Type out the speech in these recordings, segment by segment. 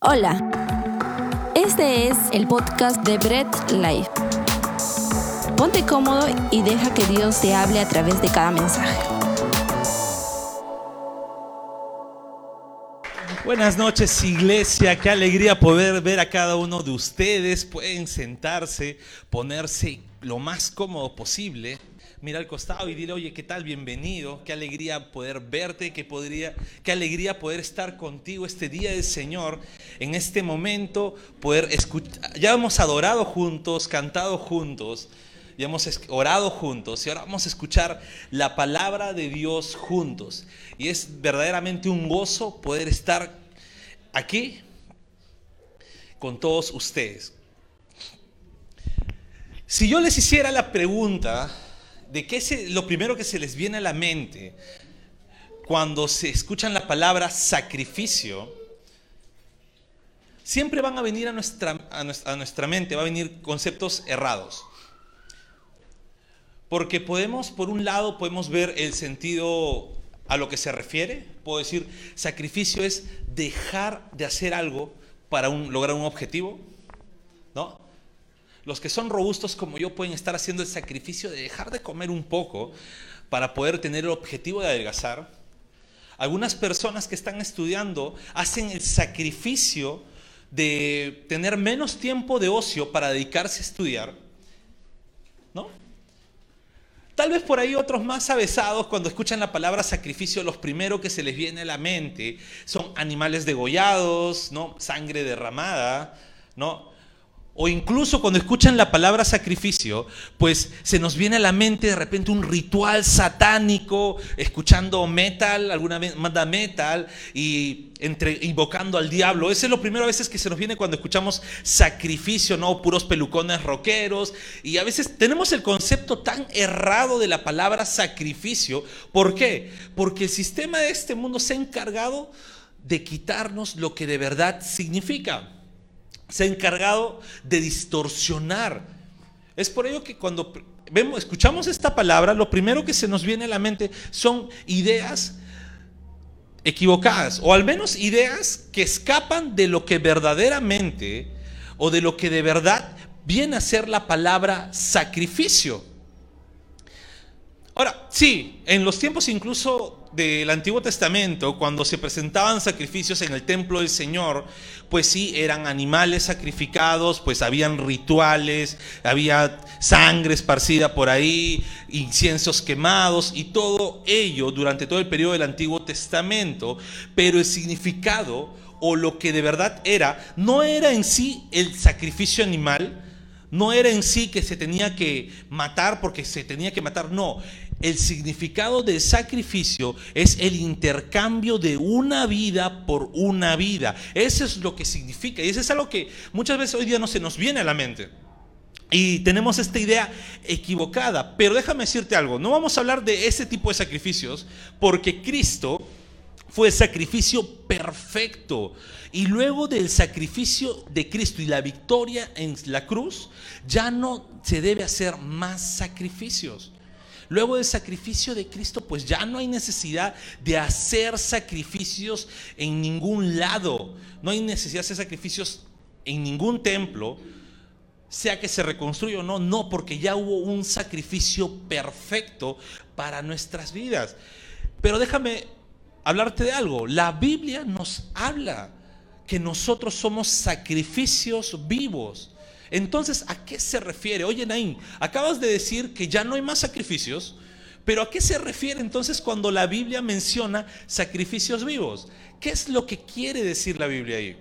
Hola, este es el podcast de Bread Life. Ponte cómodo y deja que Dios te hable a través de cada mensaje. Buenas noches iglesia, qué alegría poder ver a cada uno de ustedes. Pueden sentarse, ponerse lo más cómodo posible mira al costado y dile, oye, ¿qué tal? Bienvenido. Qué alegría poder verte, qué, podría, qué alegría poder estar contigo este día del Señor, en este momento, poder escuchar. Ya hemos adorado juntos, cantado juntos, ya hemos orado juntos y ahora vamos a escuchar la palabra de Dios juntos. Y es verdaderamente un gozo poder estar aquí con todos ustedes. Si yo les hiciera la pregunta, de qué es lo primero que se les viene a la mente cuando se escuchan la palabra sacrificio, siempre van a venir a nuestra, a nuestra, mente, va a venir conceptos errados. Porque podemos, por un lado, podemos ver el sentido a lo que se refiere. Puedo decir, sacrificio es dejar de hacer algo para lograr un objetivo. ¿No? Los que son robustos como yo pueden estar haciendo el sacrificio de dejar de comer un poco para poder tener el objetivo de adelgazar. Algunas personas que están estudiando hacen el sacrificio de tener menos tiempo de ocio para dedicarse a estudiar. ¿No? Tal vez por ahí otros más avesados, cuando escuchan la palabra sacrificio, los primeros que se les viene a la mente son animales degollados, ¿no? Sangre derramada, ¿no? O incluso cuando escuchan la palabra sacrificio, pues se nos viene a la mente de repente un ritual satánico, escuchando metal, alguna banda metal y entre, invocando al diablo. Ese es lo primero a veces que se nos viene cuando escuchamos sacrificio, ¿no? Puros pelucones rockeros. Y a veces tenemos el concepto tan errado de la palabra sacrificio. ¿Por qué? Porque el sistema de este mundo se ha encargado de quitarnos lo que de verdad significa se ha encargado de distorsionar. Es por ello que cuando vemos, escuchamos esta palabra, lo primero que se nos viene a la mente son ideas equivocadas, o al menos ideas que escapan de lo que verdaderamente o de lo que de verdad viene a ser la palabra sacrificio. Ahora, sí, en los tiempos incluso del Antiguo Testamento, cuando se presentaban sacrificios en el templo del Señor, pues sí, eran animales sacrificados, pues habían rituales, había sangre esparcida por ahí, inciensos quemados y todo ello durante todo el periodo del Antiguo Testamento, pero el significado o lo que de verdad era, no era en sí el sacrificio animal, no era en sí que se tenía que matar porque se tenía que matar, no el significado del sacrificio es el intercambio de una vida por una vida. Eso es lo que significa. Y eso es algo que muchas veces hoy día no se nos viene a la mente. Y tenemos esta idea equivocada. Pero déjame decirte algo. No vamos a hablar de ese tipo de sacrificios porque Cristo fue sacrificio perfecto. Y luego del sacrificio de Cristo y la victoria en la cruz, ya no se debe hacer más sacrificios. Luego del sacrificio de Cristo, pues ya no hay necesidad de hacer sacrificios en ningún lado. No hay necesidad de hacer sacrificios en ningún templo, sea que se reconstruya o no, no, porque ya hubo un sacrificio perfecto para nuestras vidas. Pero déjame hablarte de algo. La Biblia nos habla que nosotros somos sacrificios vivos. Entonces, ¿a qué se refiere? Oye, Naín, acabas de decir que ya no hay más sacrificios, pero ¿a qué se refiere entonces cuando la Biblia menciona sacrificios vivos? ¿Qué es lo que quiere decir la Biblia ahí?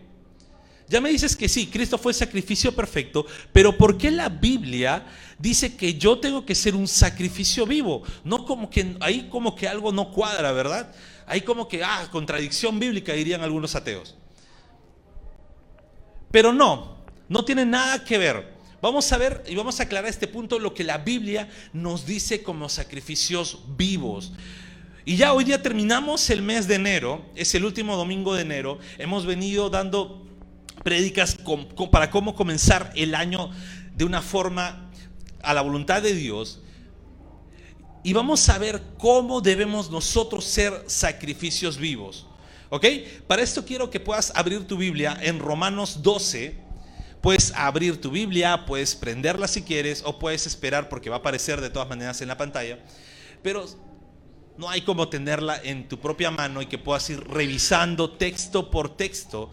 Ya me dices que sí, Cristo fue sacrificio perfecto, pero ¿por qué la Biblia dice que yo tengo que ser un sacrificio vivo? No como que ahí como que algo no cuadra, ¿verdad? Hay como que, ah, contradicción bíblica dirían algunos ateos. Pero no, no tiene nada que ver. Vamos a ver y vamos a aclarar este punto lo que la Biblia nos dice como sacrificios vivos. Y ya hoy día terminamos el mes de enero, es el último domingo de enero. Hemos venido dando prédicas para cómo comenzar el año de una forma a la voluntad de Dios. Y vamos a ver cómo debemos nosotros ser sacrificios vivos. ¿Ok? Para esto quiero que puedas abrir tu Biblia en Romanos 12. Puedes abrir tu Biblia, puedes prenderla si quieres o puedes esperar porque va a aparecer de todas maneras en la pantalla. Pero no hay como tenerla en tu propia mano y que puedas ir revisando texto por texto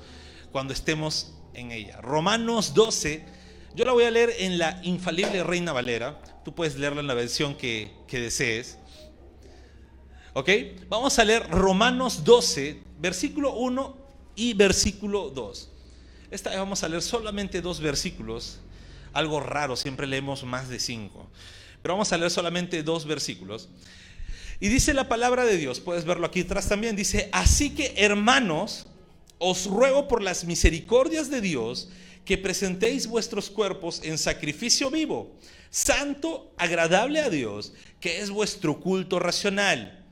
cuando estemos en ella. Romanos 12, yo la voy a leer en la infalible Reina Valera. Tú puedes leerla en la versión que, desees. ¿Ok? Vamos a leer Romanos 12, versículo 1 y versículo 2. Esta vez vamos a leer solamente dos versículos. Algo raro, siempre leemos más de cinco. Pero vamos a leer solamente dos versículos. Y dice la palabra de Dios, puedes verlo aquí atrás también, dice, así que hermanos, os ruego por las misericordias de Dios que presentéis vuestros cuerpos en sacrificio vivo, santo, agradable a Dios, que es vuestro culto racional.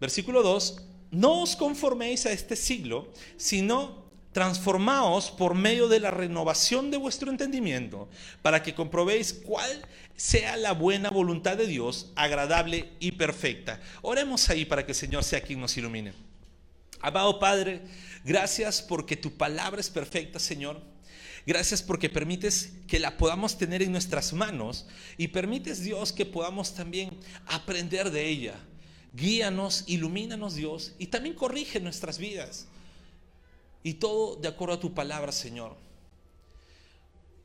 Versículo 2, no os conforméis a este siglo, sino transformaos por medio de la renovación de vuestro entendimiento, para que comprobéis cuál sea la buena voluntad de Dios, agradable y perfecta. Oremos ahí para que el Señor sea quien nos ilumine. Amado Padre, gracias porque tu palabra es perfecta, Señor. Gracias porque permites que la podamos tener en nuestras manos y permites, Dios, que podamos también aprender de ella. Guíanos, ilumínanos Dios y también corrige nuestras vidas. Y todo de acuerdo a tu palabra, Señor.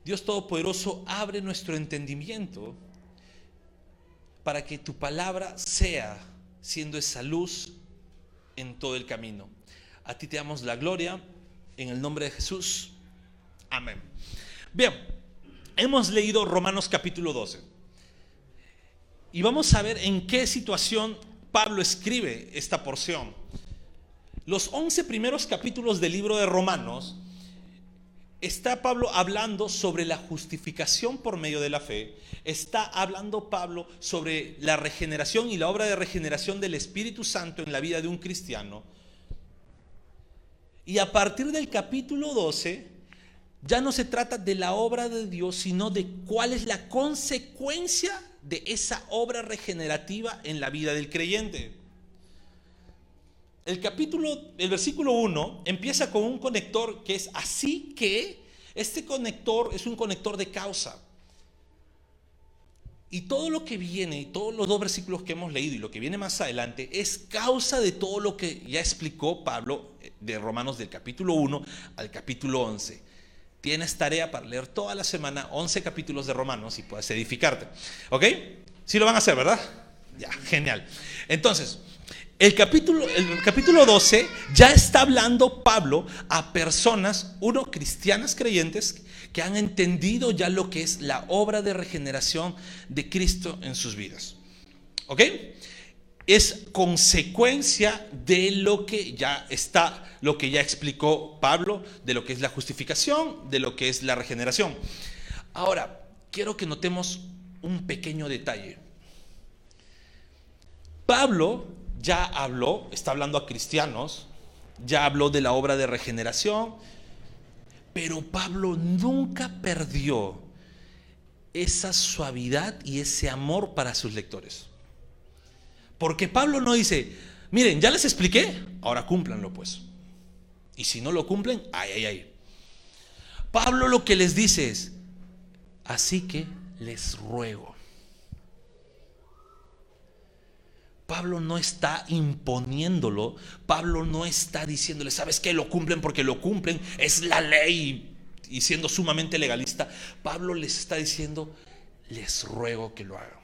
Dios Todopoderoso, abre nuestro entendimiento para que tu palabra sea siendo esa luz en todo el camino. A ti te damos la gloria en el nombre de Jesús. Amén. Bien, hemos leído Romanos capítulo 12. Y vamos a ver en qué situación Pablo escribe esta porción. Los 11 primeros capítulos del libro de Romanos está Pablo hablando sobre la justificación por medio de la fe, está hablando Pablo sobre la regeneración y la obra de regeneración del Espíritu Santo en la vida de un cristiano. Y a partir del capítulo 12, ya no se trata de la obra de Dios, sino de cuál es la consecuencia de esa obra regenerativa en la vida del creyente. El capítulo, el versículo 1 empieza con un conector que es así que este conector es un conector de causa. Y todo lo que viene, y todos los dos versículos que hemos leído y lo que viene más adelante, es causa de todo lo que ya explicó Pablo eh, de Romanos del capítulo 1 al capítulo 11. Tienes tarea para leer toda la semana 11 capítulos de Romanos y puedes edificarte. ¿Ok? Sí lo van a hacer, ¿verdad? Ya, genial. Entonces, el capítulo, el capítulo 12 ya está hablando Pablo a personas, uno, cristianas creyentes, que han entendido ya lo que es la obra de regeneración de Cristo en sus vidas. ¿Ok? Es consecuencia de lo que ya está lo que ya explicó Pablo de lo que es la justificación, de lo que es la regeneración. Ahora, quiero que notemos un pequeño detalle. Pablo ya habló, está hablando a cristianos, ya habló de la obra de regeneración, pero Pablo nunca perdió esa suavidad y ese amor para sus lectores. Porque Pablo no dice, miren, ya les expliqué, ahora cúmplanlo pues. Y si no lo cumplen, ay, ay, ay. Pablo lo que les dice es, así que les ruego. Pablo no está imponiéndolo, Pablo no está diciéndole, ¿sabes qué? Lo cumplen porque lo cumplen, es la ley. Y siendo sumamente legalista, Pablo les está diciendo, les ruego que lo hagan.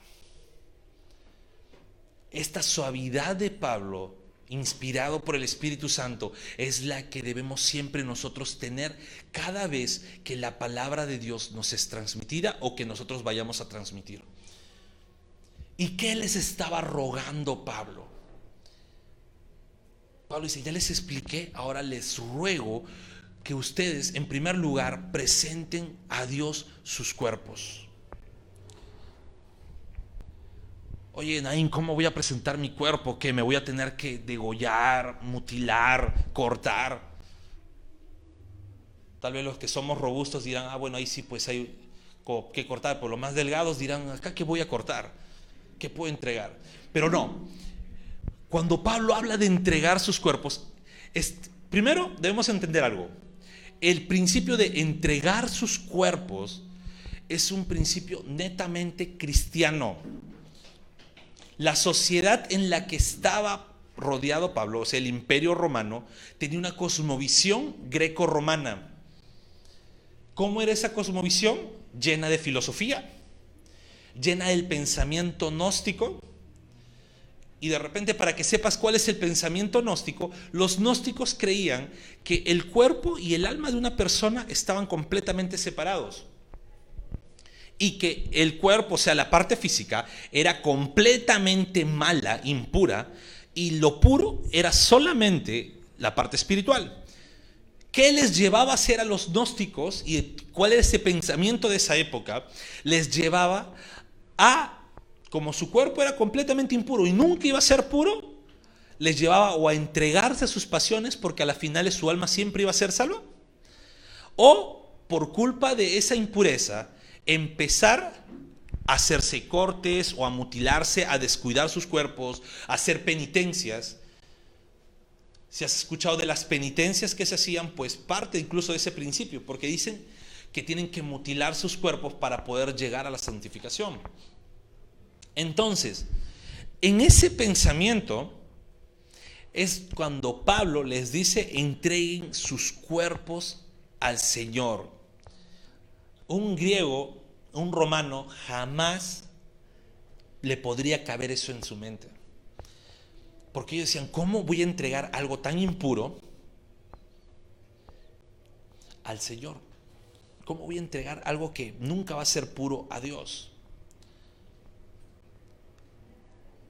Esta suavidad de Pablo inspirado por el Espíritu Santo, es la que debemos siempre nosotros tener cada vez que la palabra de Dios nos es transmitida o que nosotros vayamos a transmitir. ¿Y qué les estaba rogando Pablo? Pablo dice, ya les expliqué, ahora les ruego que ustedes en primer lugar presenten a Dios sus cuerpos. Oye, Naín, ¿cómo voy a presentar mi cuerpo? Que me voy a tener que degollar, mutilar, cortar. Tal vez los que somos robustos dirán, ah, bueno, ahí sí, pues hay que cortar. Por los más delgados dirán, acá qué voy a cortar, qué puedo entregar. Pero no. Cuando Pablo habla de entregar sus cuerpos, primero debemos entender algo. El principio de entregar sus cuerpos es un principio netamente cristiano. La sociedad en la que estaba rodeado Pablo, o sea, el imperio romano, tenía una cosmovisión greco-romana. ¿Cómo era esa cosmovisión? Llena de filosofía, llena del pensamiento gnóstico. Y de repente, para que sepas cuál es el pensamiento gnóstico, los gnósticos creían que el cuerpo y el alma de una persona estaban completamente separados. Y que el cuerpo, o sea, la parte física, era completamente mala, impura, y lo puro era solamente la parte espiritual. ¿Qué les llevaba a ser a los gnósticos y cuál era ese pensamiento de esa época? Les llevaba a, como su cuerpo era completamente impuro y nunca iba a ser puro, les llevaba o a entregarse a sus pasiones porque a la final su alma siempre iba a ser salva, o por culpa de esa impureza empezar a hacerse cortes o a mutilarse, a descuidar sus cuerpos, a hacer penitencias si has escuchado de las penitencias que se hacían, pues parte incluso de ese principio, porque dicen que tienen que mutilar sus cuerpos para poder llegar a la santificación. Entonces, en ese pensamiento es cuando Pablo les dice, entreguen sus cuerpos al Señor. Un griego, un romano, jamás le podría caber eso en su mente. Porque ellos decían, ¿cómo voy a entregar algo tan impuro al Señor? ¿Cómo voy a entregar algo que nunca va a ser puro a Dios?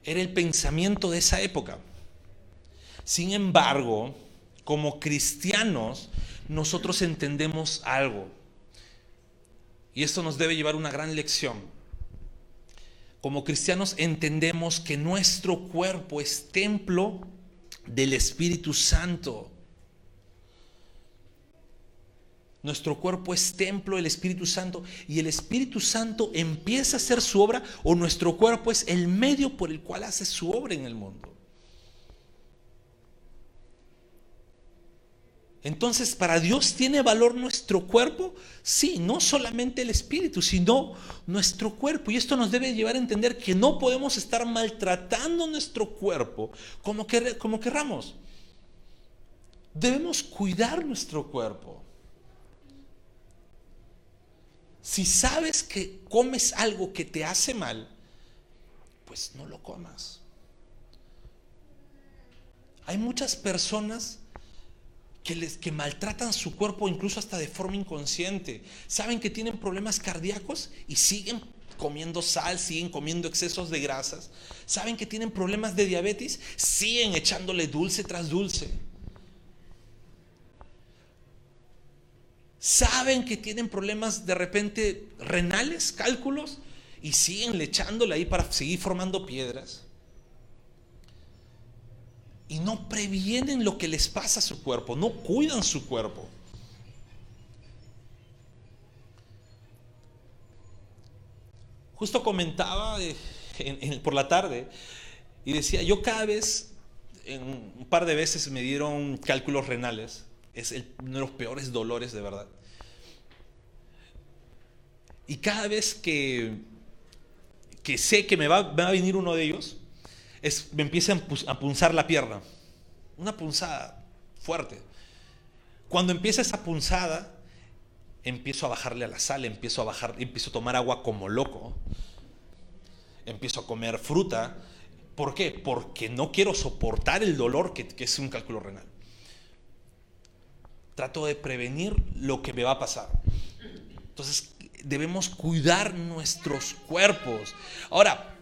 Era el pensamiento de esa época. Sin embargo, como cristianos, nosotros entendemos algo. Y esto nos debe llevar una gran lección como cristianos entendemos que nuestro cuerpo es templo del Espíritu Santo. Nuestro cuerpo es templo del Espíritu Santo y el Espíritu Santo empieza a hacer su obra o nuestro cuerpo es el medio por el cual hace su obra en el mundo. Entonces, ¿para Dios tiene valor nuestro cuerpo? Sí, no solamente el espíritu, sino nuestro cuerpo. Y esto nos debe llevar a entender que no podemos estar maltratando nuestro cuerpo como, como querramos. Debemos cuidar nuestro cuerpo. Si sabes que comes algo que te hace mal, pues no lo comas. Hay muchas personas que, les, que maltratan su cuerpo incluso hasta de forma inconsciente. Saben que tienen problemas cardíacos y siguen comiendo sal, siguen comiendo excesos de grasas. Saben que tienen problemas de diabetes, siguen echándole dulce tras dulce. Saben que tienen problemas de repente renales, cálculos, y siguen le echándole ahí para seguir formando piedras y no previenen lo que les pasa a su cuerpo, no cuidan su cuerpo. Justo comentaba por la tarde y decía, yo cada vez, un par de veces me dieron cálculos renales, es uno de los peores dolores de verdad. Y cada vez que, que sé que me va, a venir uno de ellos, me empieza a punzar la pierna. Una punzada fuerte. Cuando empieza esa punzada, empiezo a bajarle a la sal, empiezo a bajar, empiezo a tomar agua como loco. Empiezo a comer fruta. ¿Por qué? Porque no quiero soportar el dolor que es un cálculo renal. Trato de prevenir lo que me va a pasar. Entonces, debemos cuidar nuestros cuerpos. Ahora,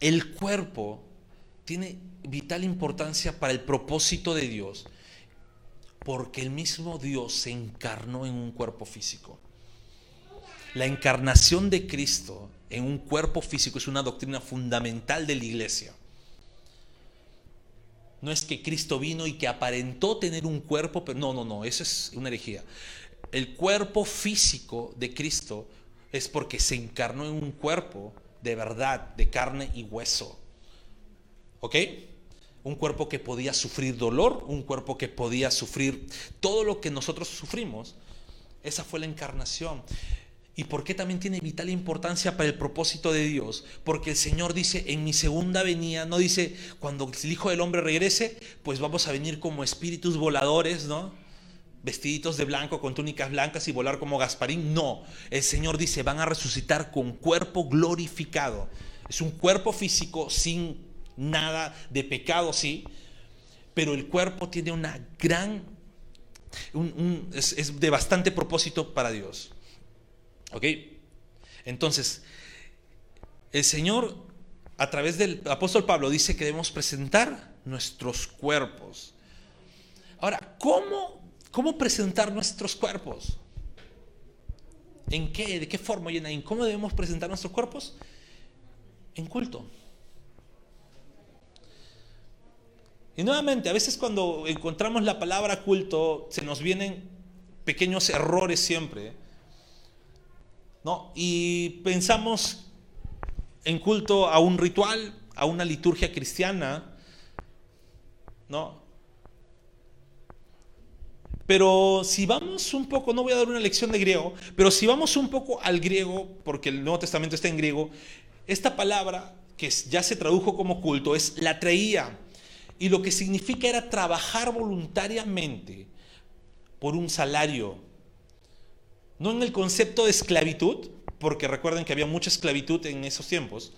el cuerpo tiene vital importancia para el propósito de Dios, porque el mismo Dios se encarnó en un cuerpo físico. La encarnación de Cristo en un cuerpo físico es una doctrina fundamental de la iglesia. No es que Cristo vino y que aparentó tener un cuerpo, pero no, no, no, eso es una herejía. El cuerpo físico de Cristo es porque se encarnó en un cuerpo de verdad, de carne y hueso. ¿Ok? un cuerpo que podía sufrir dolor, un cuerpo que podía sufrir todo lo que nosotros sufrimos. Esa fue la encarnación. ¿Y por qué también tiene vital importancia para el propósito de Dios? Porque el Señor dice, en mi segunda venida, no dice, cuando el Hijo del Hombre regrese, pues vamos a venir como espíritus voladores, ¿no? Vestiditos de blanco, con túnicas blancas y volar como Gasparín. No, el Señor dice, van a resucitar con cuerpo glorificado. Es un cuerpo físico sin nada de pecado, sí, pero el cuerpo tiene una gran, es, de bastante propósito para Dios. ¿Ok? Entonces, el Señor, a través del apóstol Pablo, dice que debemos presentar nuestros cuerpos. Ahora, ¿cómo, cómo presentar nuestros cuerpos? ¿En qué? ¿De qué forma, ¿En ¿Cómo debemos presentar nuestros cuerpos? En culto. Y nuevamente, a veces cuando encontramos la palabra culto, se nos vienen pequeños errores siempre. ¿No? Y pensamos en culto a un ritual, a una liturgia cristiana, ¿no? Pero si vamos un poco, no voy a dar una lección de griego, pero si vamos un poco al griego, porque el Nuevo Testamento está en griego, esta palabra que ya se tradujo como culto es la traía y lo que significa era trabajar voluntariamente por un salario. No en el concepto de esclavitud, porque recuerden que había mucha esclavitud en esos tiempos,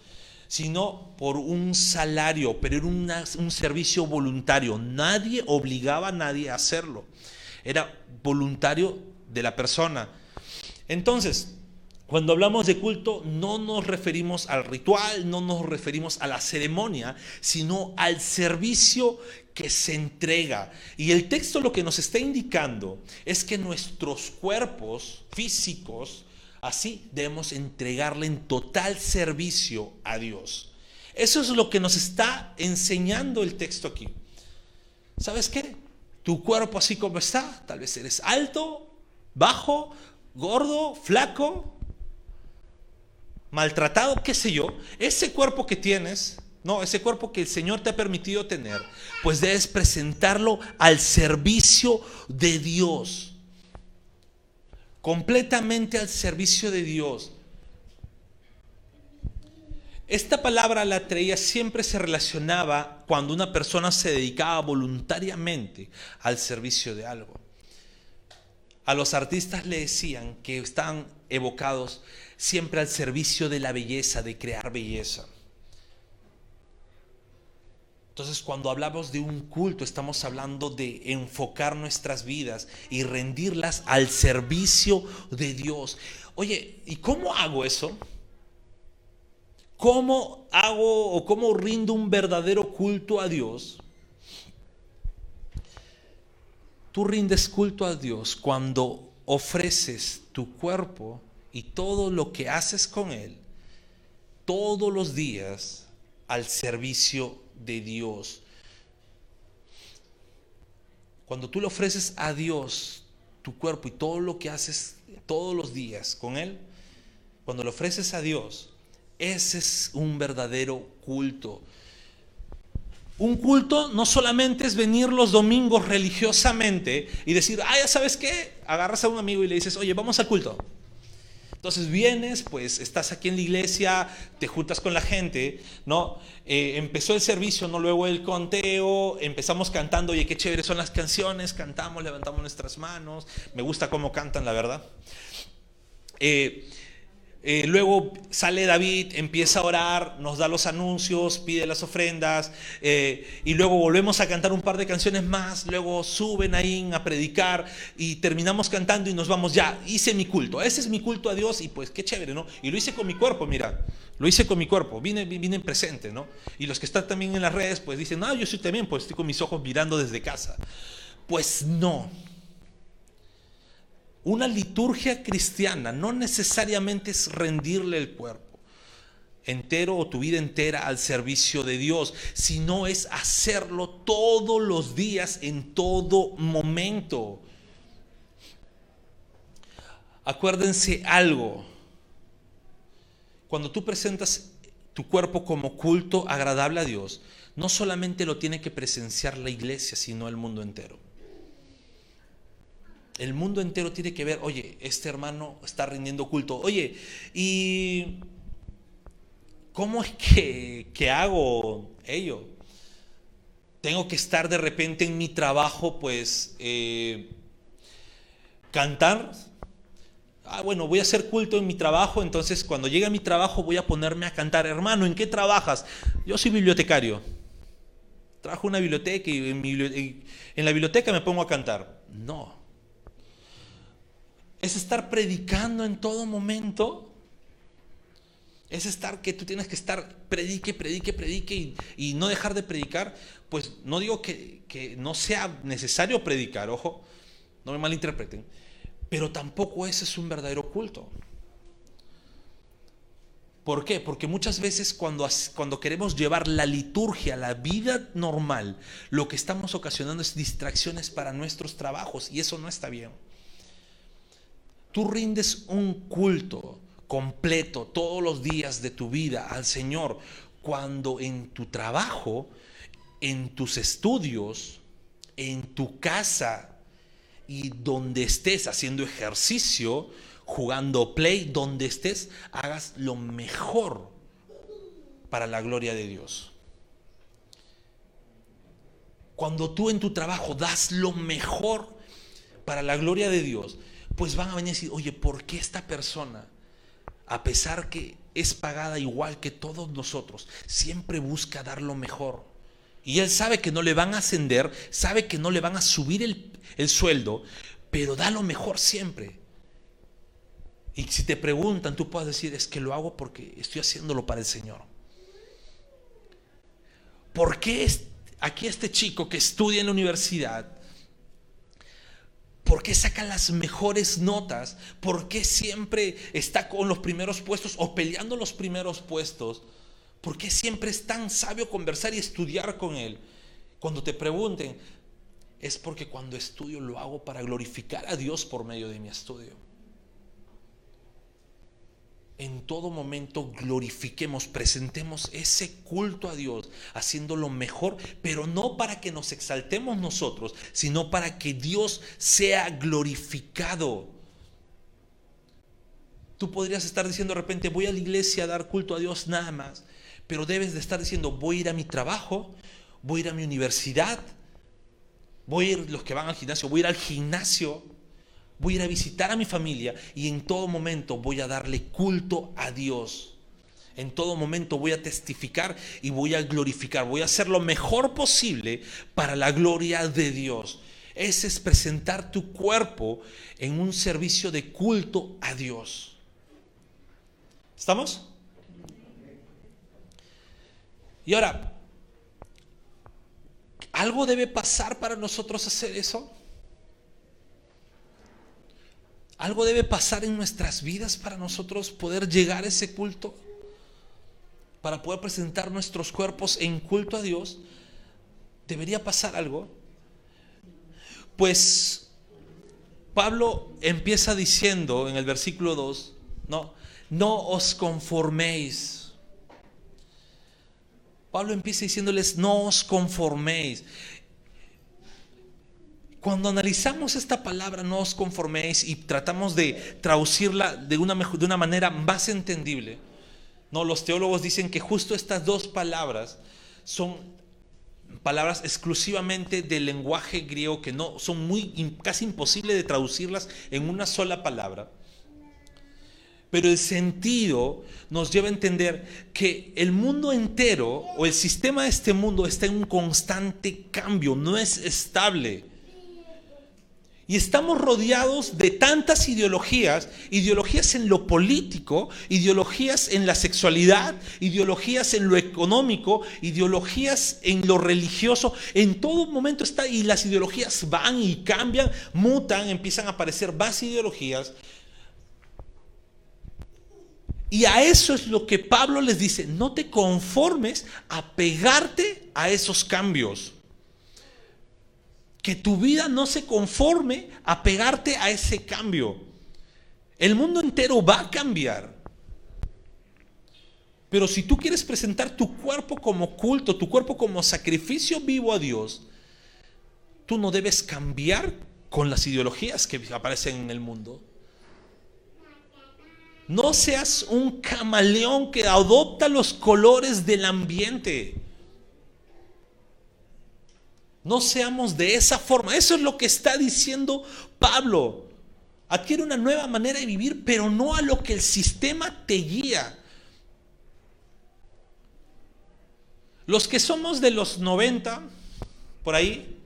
sino por un salario, pero era un servicio voluntario. Nadie obligaba a nadie a hacerlo. Era voluntario de la persona. Entonces, cuando hablamos de culto no nos referimos al ritual, no nos referimos a la ceremonia, sino al servicio que se entrega. Y el texto lo que nos está indicando es que nuestros cuerpos físicos, así debemos entregarle en total servicio a Dios. Eso es lo que nos está enseñando el texto aquí. ¿Sabes qué? Tu cuerpo así como está, tal vez eres alto, bajo, gordo, flaco, maltratado, qué sé yo, ese cuerpo que tienes, no, ese cuerpo que el Señor te ha permitido tener, pues debes presentarlo al servicio de Dios. Completamente al servicio de Dios. Esta palabra la traía siempre se relacionaba cuando una persona se dedicaba voluntariamente al servicio de algo. A los artistas le decían que estaban evocados siempre al servicio de la belleza, de crear belleza. Entonces cuando hablamos de un culto estamos hablando de enfocar nuestras vidas y rendirlas al servicio de Dios. Oye, ¿y cómo hago eso? ¿Cómo hago o cómo rindo un verdadero culto a Dios? Tú rindes culto a Dios cuando ofreces tu cuerpo y todo lo que haces con Él todos los días al servicio de Dios. Cuando tú le ofreces a Dios tu cuerpo y todo lo que haces todos los días con Él, cuando le ofreces a Dios, ese es un verdadero culto. Un culto no solamente es venir los domingos religiosamente y decir, ah, ya sabes qué, agarras a un amigo y le dices, oye, vamos al culto. Entonces vienes, pues estás aquí en la iglesia, te juntas con la gente, ¿no? Eh, empezó el servicio, ¿no? Luego el conteo, empezamos cantando, oye, qué chévere son las canciones, cantamos, levantamos nuestras manos, me gusta cómo cantan, la verdad. Eh, eh, luego sale David, empieza a orar, nos da los anuncios, pide las ofrendas, eh, y luego volvemos a cantar un par de canciones más, luego suben ahí a predicar y terminamos cantando y nos vamos, ya, hice mi culto, ese es mi culto a Dios y pues qué chévere, ¿no? Y lo hice con mi cuerpo, mira, lo hice con mi cuerpo, vine, vine en presente, ¿no? Y los que están también en las redes pues dicen, no, yo soy también, pues estoy con mis ojos mirando desde casa. Pues no, una liturgia cristiana no necesariamente es rendirle el cuerpo entero o tu vida entera al servicio de Dios, sino es hacerlo todos los días, en todo momento. Acuérdense algo, cuando tú presentas tu cuerpo como culto agradable a Dios, no solamente lo tiene que presenciar la iglesia, sino el mundo entero. El mundo entero tiene que ver, oye, este hermano está rindiendo culto. Oye, ¿y cómo es que, hago ello? Tengo que estar de repente en mi trabajo, pues, eh, cantar. Ah, bueno, voy a hacer culto en mi trabajo, entonces cuando llegue a mi trabajo voy a ponerme a cantar. Hermano, ¿en qué trabajas? Yo soy bibliotecario. Trabajo una biblioteca y en la biblioteca me pongo a cantar. No es estar predicando en todo momento. Es estar que tú tienes que estar predique, predique, predique y, no dejar de predicar. Pues no digo que, no sea necesario predicar, ojo, no me malinterpreten, pero tampoco ese es un verdadero culto. ¿Por qué? Porque muchas veces cuando, cuando, queremos llevar la liturgia, la vida normal, lo que estamos ocasionando es distracciones para nuestros trabajos y eso no está bien. Tú rindes un culto completo todos los días de tu vida al Señor cuando en tu trabajo, en tus estudios, en tu casa y donde estés haciendo ejercicio, jugando play, donde estés, hagas lo mejor para la gloria de Dios. Cuando tú en tu trabajo das lo mejor para la gloria de Dios, pues van a venir a decir, oye, ¿por qué esta persona, a pesar que es pagada igual que todos nosotros, siempre busca dar lo mejor? Y él sabe que no le van a ascender, sabe que no le van a subir el, sueldo, pero da lo mejor siempre. Y si te preguntan, tú puedes decir, es que lo hago porque estoy haciéndolo para el Señor. ¿Por qué aquí este chico que estudia en la universidad ¿Por qué saca las mejores notas? ¿Por qué siempre está con los primeros puestos o peleando los primeros puestos? ¿Por qué siempre es tan sabio conversar y estudiar con él? Cuando te pregunten, es porque cuando estudio lo hago para glorificar a Dios por medio de mi estudio en todo momento glorifiquemos, presentemos ese culto a Dios, haciendo lo mejor, pero no para que nos exaltemos nosotros, sino para que Dios sea glorificado. Tú podrías estar diciendo de repente, voy a la iglesia a dar culto a Dios nada más, pero debes de estar diciendo, voy a ir a mi trabajo, voy a ir a mi universidad, voy a ir, los que van al gimnasio, voy a ir al gimnasio, voy a ir a visitar a mi familia y en todo momento voy a darle culto a Dios. En todo momento voy a testificar y voy a glorificar, voy a hacer lo mejor posible para la gloria de Dios. Ese es presentar tu cuerpo en un servicio de culto a Dios. ¿Estamos? Y ahora, ¿algo debe pasar para nosotros hacer eso? Algo debe pasar en nuestras vidas para nosotros poder llegar a ese culto, para poder presentar nuestros cuerpos en culto a Dios. ¿Debería pasar algo? Pues Pablo empieza diciendo en el versículo 2, no, no os conforméis. Pablo empieza diciéndoles, no os conforméis. Cuando analizamos esta palabra, no os conforméis y tratamos de traducirla de una, de una manera más entendible, no, los teólogos dicen que justo estas dos palabras son palabras exclusivamente del lenguaje griego que no son muy casi imposible de traducirlas en una sola palabra. Pero el sentido nos lleva a entender que el mundo entero o el sistema de este mundo está en un constante cambio, no es estable. Y estamos rodeados de tantas ideologías, ideologías en lo político, ideologías en la sexualidad, ideologías en lo económico, ideologías en lo religioso. En todo momento está y las ideologías van y cambian, mutan, empiezan a aparecer más ideologías. Y a eso es lo que Pablo les dice, no te conformes a pegarte a esos cambios que tu vida no se conforme a pegarte a ese cambio. El mundo entero va a cambiar. Pero si tú quieres presentar tu cuerpo como culto, tu cuerpo como sacrificio vivo a Dios, tú no debes cambiar con las ideologías que aparecen en el mundo. No seas un camaleón que adopta los colores del ambiente. No seamos de esa forma. Eso es lo que está diciendo Pablo. Adquiere una nueva manera de vivir, pero no a lo que el sistema te guía. Los que somos de los 90, por ahí,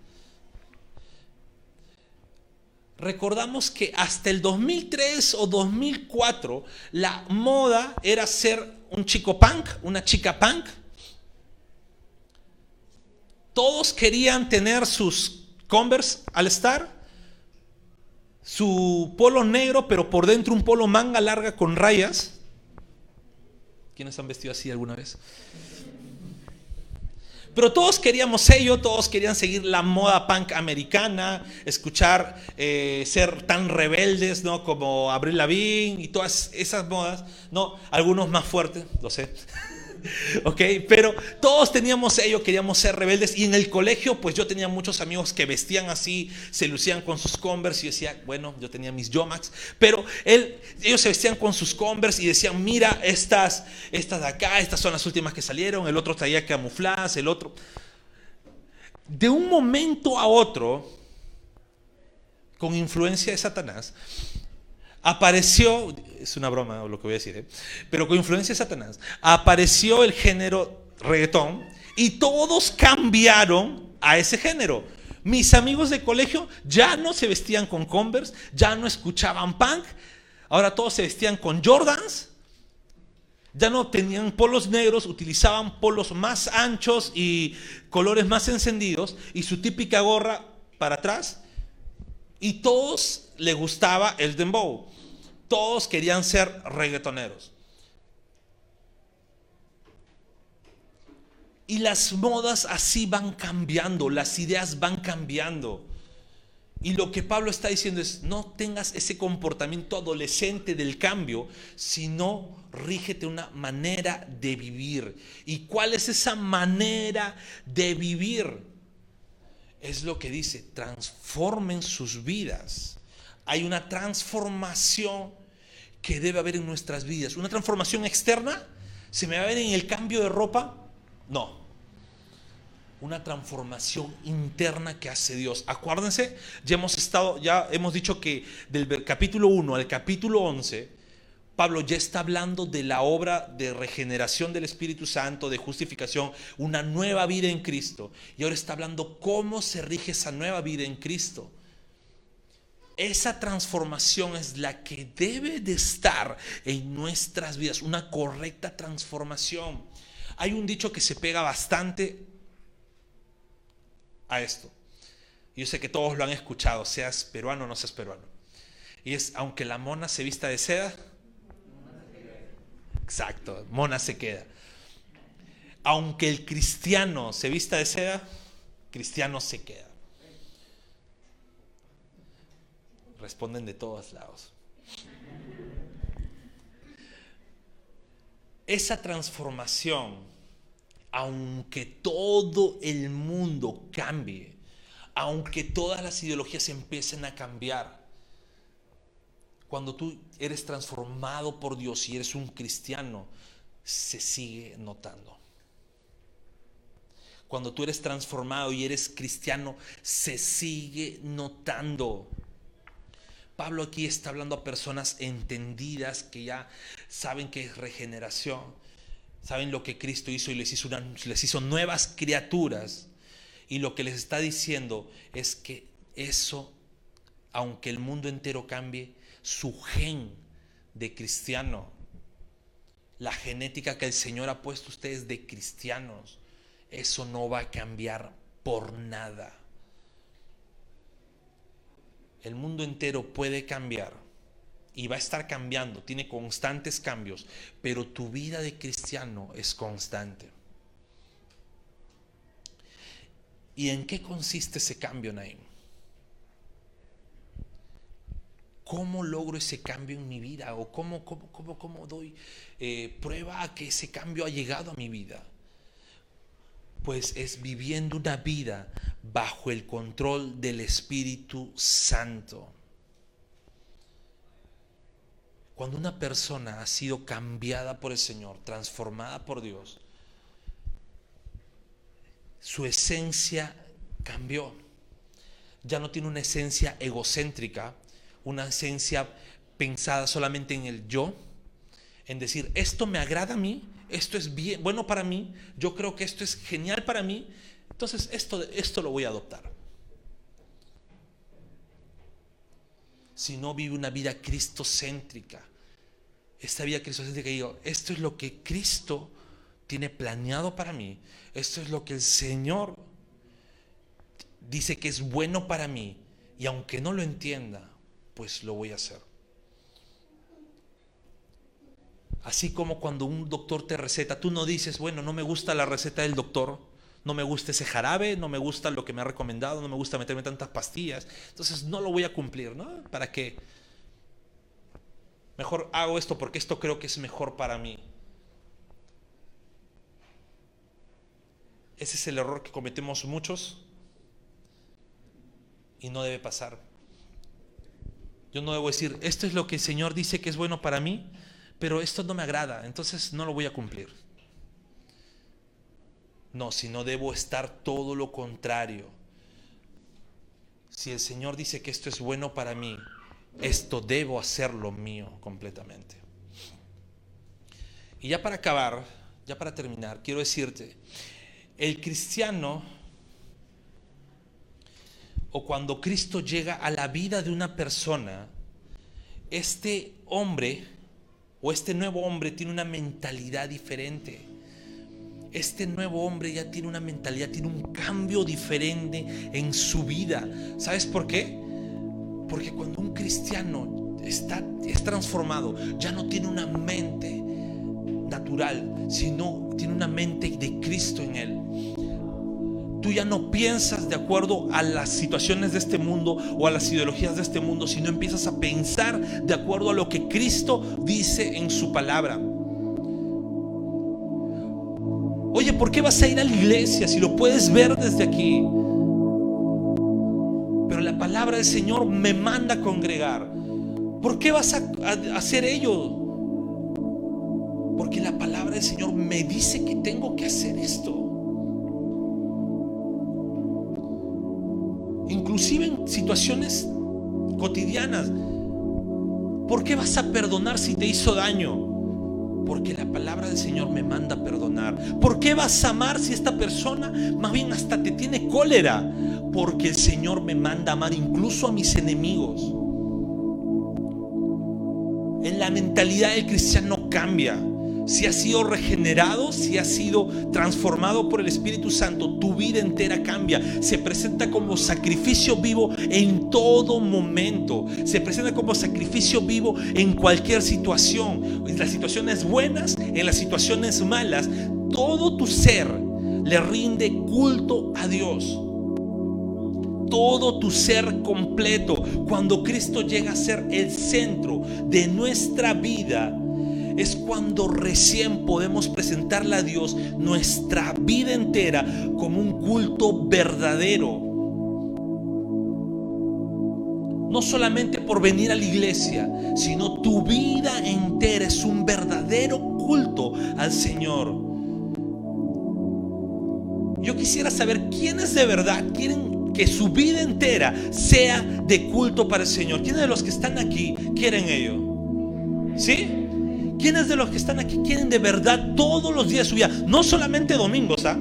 recordamos que hasta el 2003 o 2004 la moda era ser un chico punk, una chica punk. Todos querían tener sus Converse al estar, su polo negro, pero por dentro un polo manga larga con rayas. ¿Quiénes han vestido así alguna vez? Pero todos queríamos ello, todos querían seguir la moda punk americana, escuchar, eh, ser tan rebeldes, ¿no? Como Abril Lavigne y todas esas modas, ¿no? Algunos más fuertes, lo sé. ¿Ok? Pero todos teníamos ello, queríamos ser rebeldes. Y en el colegio pues yo tenía muchos amigos que vestían así, se lucían con sus Converse. Y yo decía, bueno, yo tenía mis Yomax, pero él, ellos se vestían con sus Converse y decían, mira, estas, estas de acá, estas son las últimas que salieron, el otro traía camuflaje, el otro... De un momento a otro, con influencia de Satanás, apareció, es una broma lo que voy a decir, ¿eh? pero con influencia de Satanás, apareció el género reggaetón y todos cambiaron a ese género. Mis amigos de colegio ya no se vestían con Converse, ya no escuchaban punk, ahora todos se vestían con Jordans, ya no tenían polos negros, utilizaban polos más anchos y colores más encendidos y su típica gorra para atrás. Y todos le gustaba el dembow. Todos querían ser reggaetoneros. Y las modas así van cambiando, las ideas van cambiando. Y lo que Pablo está diciendo es, no tengas ese comportamiento adolescente del cambio, sino rígete una manera de vivir. ¿Y cuál es esa manera de vivir? Es lo que dice, transformen sus vidas hay una transformación que debe haber en nuestras vidas. Una transformación externa, ¿se me va a ver en el cambio de ropa? No. Una transformación interna que hace Dios. Acuérdense, ya hemos estado, ya hemos dicho que del capítulo 1 al capítulo 11, Pablo ya está hablando de la obra de regeneración del Espíritu Santo, de justificación, una nueva vida en Cristo. Y ahora está hablando cómo se rige esa nueva vida en Cristo. Esa transformación es la que debe de estar en nuestras vidas, una correcta transformación. Hay un dicho que se pega bastante a esto. Yo sé que todos lo han escuchado, seas peruano o no seas peruano. Y es, aunque la mona se vista de seda, exacto, mona se queda. Aunque el cristiano se vista de seda, cristiano se queda. Responden de todos lados. Esa transformación, aunque todo el mundo cambie, aunque todas las ideologías empiecen a cambiar, cuando tú eres transformado por Dios y eres un cristiano, se sigue notando. Cuando tú eres transformado y eres cristiano, se sigue notando. Pablo aquí está hablando a personas entendidas que ya saben que es regeneración, saben lo que Cristo hizo y les hizo, nuevas criaturas. Y lo que les está diciendo es que eso, aunque el mundo entero cambie, su gen de cristiano, la genética que el Señor ha puesto ustedes de cristianos, eso no va a cambiar por nada el mundo entero puede cambiar y va a estar cambiando, tiene constantes cambios, pero tu vida de cristiano es constante. ¿Y en qué consiste ese cambio, Naim? ¿cómo logro ese cambio en mi vida? ¿O cómo, cómo, cómo, cómo doy eh, prueba que ese cambio ha llegado a mi vida? Pues es viviendo una vida bajo el control del Espíritu Santo. Cuando una persona ha sido cambiada por el Señor, transformada por Dios, su esencia cambió. Ya no tiene una esencia egocéntrica, una esencia pensada solamente en el yo, en decir, esto me agrada a mí, esto es bien, bueno para mí, yo creo que esto es genial para mí, entonces esto, esto lo voy a adoptar. Si no vive una vida cristocéntrica, esta vida cristocéntrica, digo, esto es lo que Cristo tiene planeado para mí, esto es lo que el Señor dice que es bueno para mí, y aunque no lo entienda, pues lo voy a hacer. Así como cuando un doctor te receta, tú no dices, bueno, no me gusta la receta del doctor, no me gusta ese jarabe, no me gusta lo que me ha recomendado, no me gusta meterme tantas pastillas, entonces no lo voy a cumplir, ¿no? ¿Para qué? Mejor hago esto porque esto creo que es mejor para mí. Ese es el error que cometemos muchos y no debe pasar. Yo no debo decir, esto es lo que el Señor dice que es bueno para mí, pero esto no me agrada, entonces no lo voy a cumplir. No, sino debo estar todo lo contrario. Si el Señor dice que esto es bueno para mí, esto debo hacerlo mío completamente. Y ya para acabar, ya para terminar, quiero decirte, el cristiano o cuando Cristo llega a la vida de una persona, este hombre o este nuevo hombre tiene una mentalidad diferente. Este nuevo hombre ya tiene una mentalidad, tiene un cambio diferente en su vida. ¿Sabes por qué? Porque cuando un cristiano está, es transformado, ya no tiene una mente natural, sino tiene una mente de Cristo en él tú ya no piensas de acuerdo a las situaciones de este mundo o a las ideologías de este mundo, sino empiezas a pensar de acuerdo a lo que Cristo dice en su palabra. Oye, ¿por qué vas a ir a la iglesia si lo puedes ver desde aquí? Pero la palabra del Señor me manda a congregar. ¿Por qué vas a, hacer ello? Porque la palabra del Señor me dice que tengo que hacer esto. Inclusive en situaciones cotidianas. ¿Por qué vas a perdonar si te hizo daño? Porque la palabra del Señor me manda perdonar. ¿Por qué vas a amar si esta persona más bien hasta te tiene cólera? Porque el Señor me manda amar incluso a mis enemigos. En la mentalidad del cristiano cambia si has sido regenerado, si has sido transformado por el Espíritu Santo, tu vida entera cambia. Se presenta como sacrificio vivo en todo momento. Se presenta como sacrificio vivo en cualquier situación. En las situaciones buenas, en las situaciones malas. Todo tu ser le rinde culto a Dios todo tu ser completo. Cuando Cristo llega a ser el centro de nuestra vida, es cuando recién podemos presentarle a Dios nuestra vida entera como un culto verdadero. No solamente por venir a la iglesia, sino tu vida entera es un verdadero culto al Señor. Yo quisiera saber quiénes de verdad quieren que su vida entera sea de culto para el Señor. ¿Quiénes de los que están aquí quieren ello? ¿Sí? ¿Quiénes de los que están aquí quieren de verdad todos los días de su vida? No solamente domingos, ¿ah?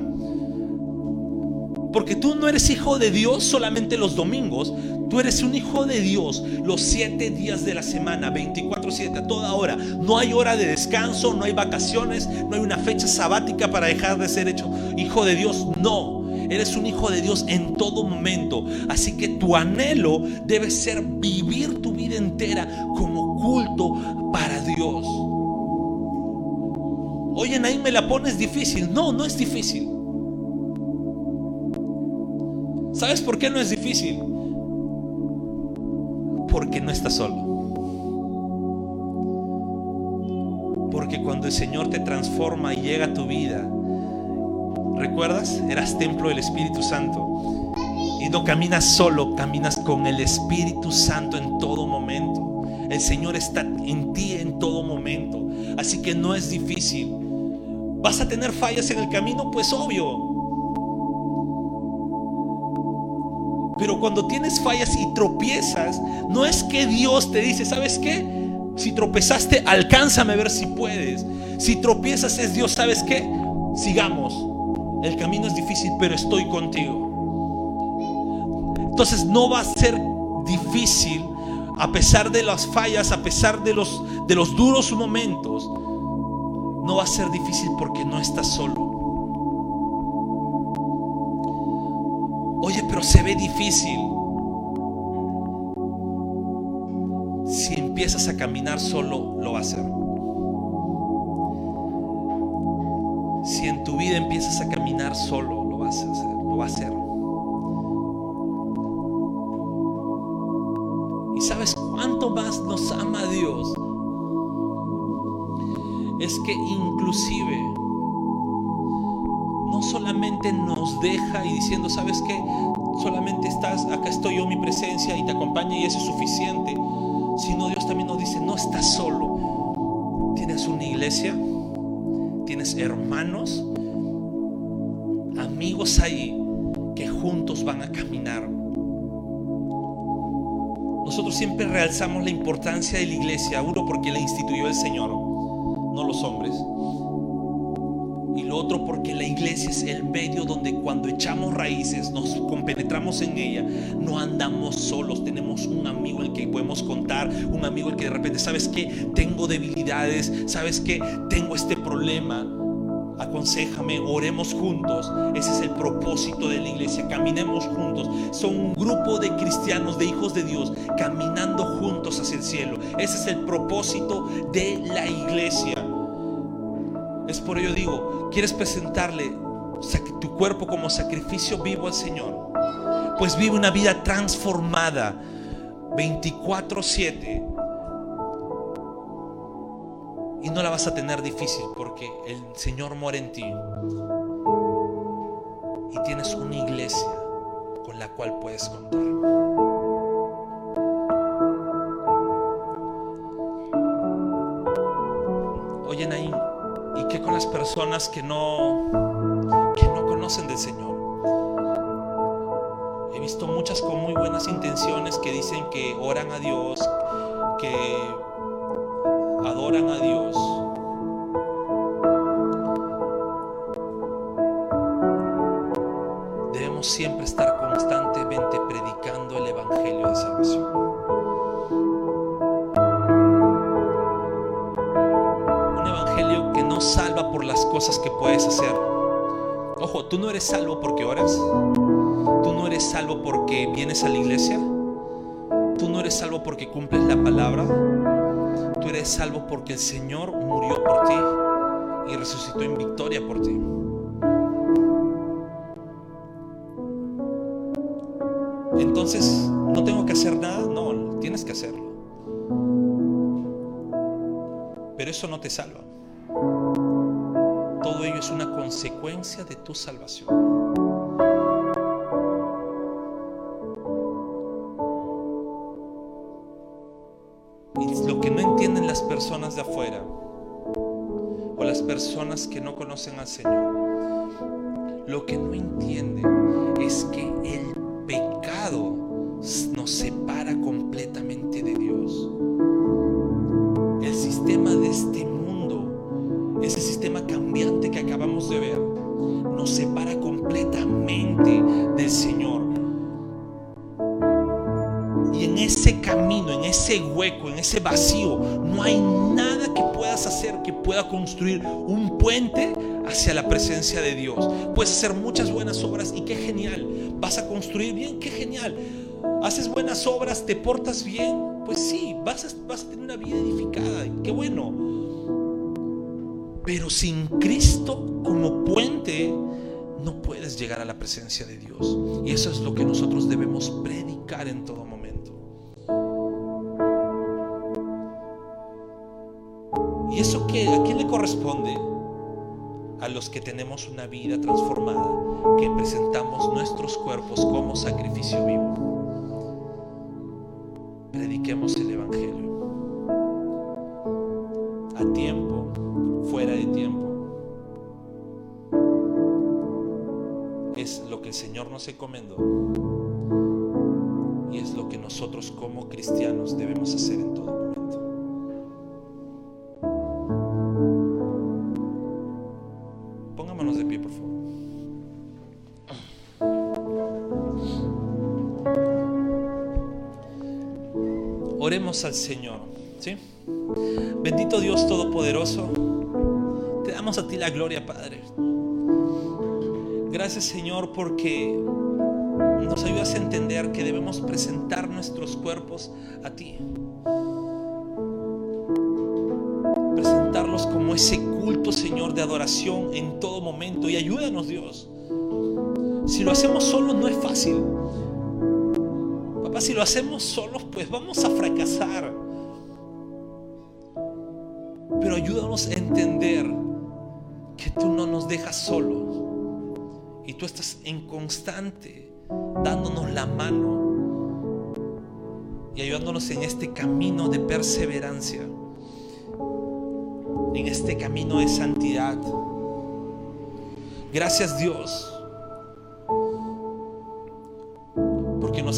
Porque tú no eres hijo de Dios solamente los domingos, tú eres un hijo de Dios los siete días de la semana, 24/7, a toda hora. No hay hora de descanso, no hay vacaciones, no hay una fecha sabática para dejar de ser hecho hijo de Dios. No, eres un hijo de Dios en todo momento. Así que tu anhelo debe ser vivir tu vida entera como culto para Dios. Oye, Naim, me la pones difícil. No, no es difícil. ¿Sabes por qué no es difícil? Porque no estás solo. Porque cuando el Señor te transforma y llega a tu vida, ¿recuerdas? Eras templo del Espíritu Santo. Y no caminas solo, caminas con el Espíritu Santo en todo momento. El Señor está en ti en todo momento. Así que no es difícil. ¿Vas a tener fallas en el camino? Pues obvio. Pero cuando tienes fallas y tropiezas, no es que Dios te dice, ¿sabes qué? Si tropezaste, alcánzame a ver si puedes. Si tropiezas es Dios, ¿sabes qué? Sigamos. El camino es difícil, pero estoy contigo. Entonces no va a ser difícil a pesar de las fallas, a pesar de los, de los duros momentos. No va a ser difícil porque no estás solo. Oye, pero se ve difícil. Si empiezas a caminar solo, lo va a hacer. Si en tu vida empiezas a caminar solo, lo vas a hacer, lo va a hacer. ¿Y sabes Es que inclusive no solamente nos deja y diciendo, ¿sabes qué? Solamente estás, acá estoy yo, mi presencia, y te acompaña y eso es suficiente. Sino Dios también nos dice, no estás solo. Tienes una iglesia, tienes hermanos, amigos ahí que juntos van a caminar. Nosotros siempre realzamos la importancia de la iglesia, uno porque la instituyó el Señor, no los hombres lo otro porque la iglesia es el medio donde cuando echamos raíces, nos compenetramos en ella, no andamos solos, tenemos un amigo el que podemos contar, un amigo el que de repente, ¿sabes que Tengo debilidades, ¿sabes que Tengo este problema. Aconsejame, oremos juntos. Ese es el propósito de la iglesia. Caminemos juntos. Son un grupo de cristianos, de hijos de Dios, caminando juntos hacia el cielo. Ese es el propósito de la iglesia. Es por ello digo, ¿quieres presentarle tu cuerpo como sacrificio vivo al Señor? Pues vive una vida transformada 24/7 y no la vas a tener difícil porque el Señor mora en ti y tienes una iglesia con la cual puedes contar. Personas que no, que no conocen del Señor. He visto muchas con muy buenas intenciones que dicen que oran a Dios, que adoran a Dios. Debemos siempre estar constantemente Tú no eres salvo porque oras. Tú no eres salvo porque vienes a la iglesia. Tú no eres salvo porque cumples la palabra. Tú eres salvo porque el Señor murió por ti y resucitó en victoria por ti. Entonces, ¿no tengo que hacer nada? No, tienes que hacerlo. Pero eso no te salva todo ello es una consecuencia de tu salvación. Y lo que no entienden las personas de afuera o las personas que no conocen al Señor, lo que no entienden es que construir un puente hacia la presencia de Dios. Puedes hacer muchas buenas obras y qué genial. Vas a construir bien, qué genial. Haces buenas obras, te portas bien, pues sí, vas a, vas a tener una vida edificada. Qué bueno. Pero sin Cristo como puente no puedes llegar a la presencia de Dios. Y eso es lo que nosotros debemos predicar en todo momento. ¿Y eso qué? ¿A quién le corresponde? A los que tenemos una vida transformada, que presentamos nuestros cuerpos como sacrificio vivo. Prediquemos el Evangelio. A tiempo, fuera de tiempo. Es lo que el Señor nos encomendó y es lo que nosotros como cristianos debemos hacer en todo momento. Al Señor, ¿sí? Bendito Dios Todopoderoso, te damos a ti la gloria, Padre. Gracias, Señor, porque nos ayudas a entender que debemos presentar nuestros cuerpos a ti. Presentarlos como ese culto, Señor, de adoración en todo momento. Y ayúdanos, Dios. Si lo hacemos solos no es fácil. Si lo hacemos solos, pues vamos a fracasar. Pero ayúdanos a entender que tú no nos dejas solos. Y tú estás en constante dándonos la mano y ayudándonos en este camino de perseverancia, en este camino de santidad. Gracias Dios,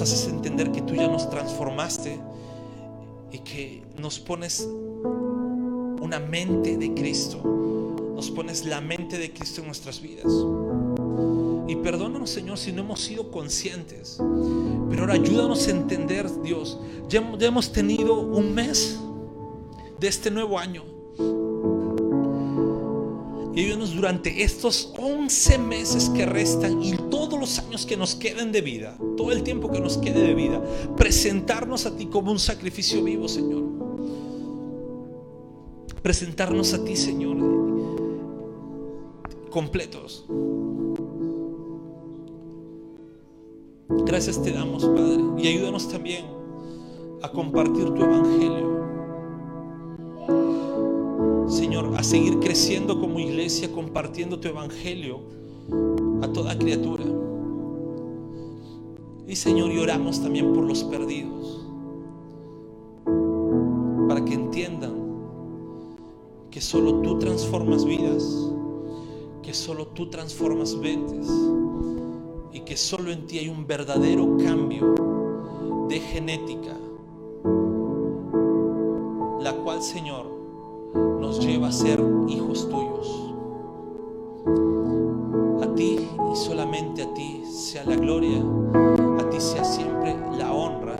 haces entender que tú ya nos transformaste y que nos pones una mente de Cristo, nos pones la mente de Cristo en nuestras vidas. Y perdónanos, Señor, si no hemos sido conscientes. Pero ahora ayúdanos a entender, Dios. Ya, hemos tenido un mes de este nuevo año. Y ayúdanos durante estos 11 meses que restan y todos los años que nos queden de vida, todo el tiempo que nos quede de vida, presentarnos a ti como un sacrificio vivo, Señor. Presentarnos a ti, Señor, completos. Gracias te damos, Padre. Y ayúdanos también a compartir tu evangelio. Seguir creciendo como iglesia, compartiendo tu evangelio a toda criatura. Y Señor, y oramos también por los perdidos, para que entiendan que solo tú transformas vidas, que solo tú transformas mentes y que solo en ti hay un verdadero cambio de genética, la cual, Señor, nos lleva a ser hijos tuyos. A ti y solamente a ti sea la gloria, a ti sea siempre la honra.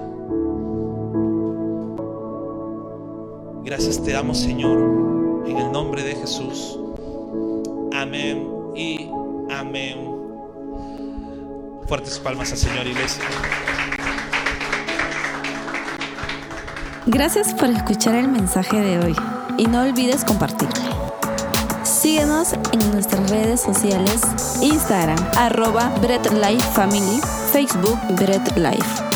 Gracias te damos, Señor, en el nombre de Jesús. Amén y amén. Fuertes palmas al Señor, iglesia. Gracias por escuchar el mensaje de hoy y no olvides compartirlo. Síguenos en nuestras redes sociales, Instagram, arroba Bread Life Family, Facebook Bread Life.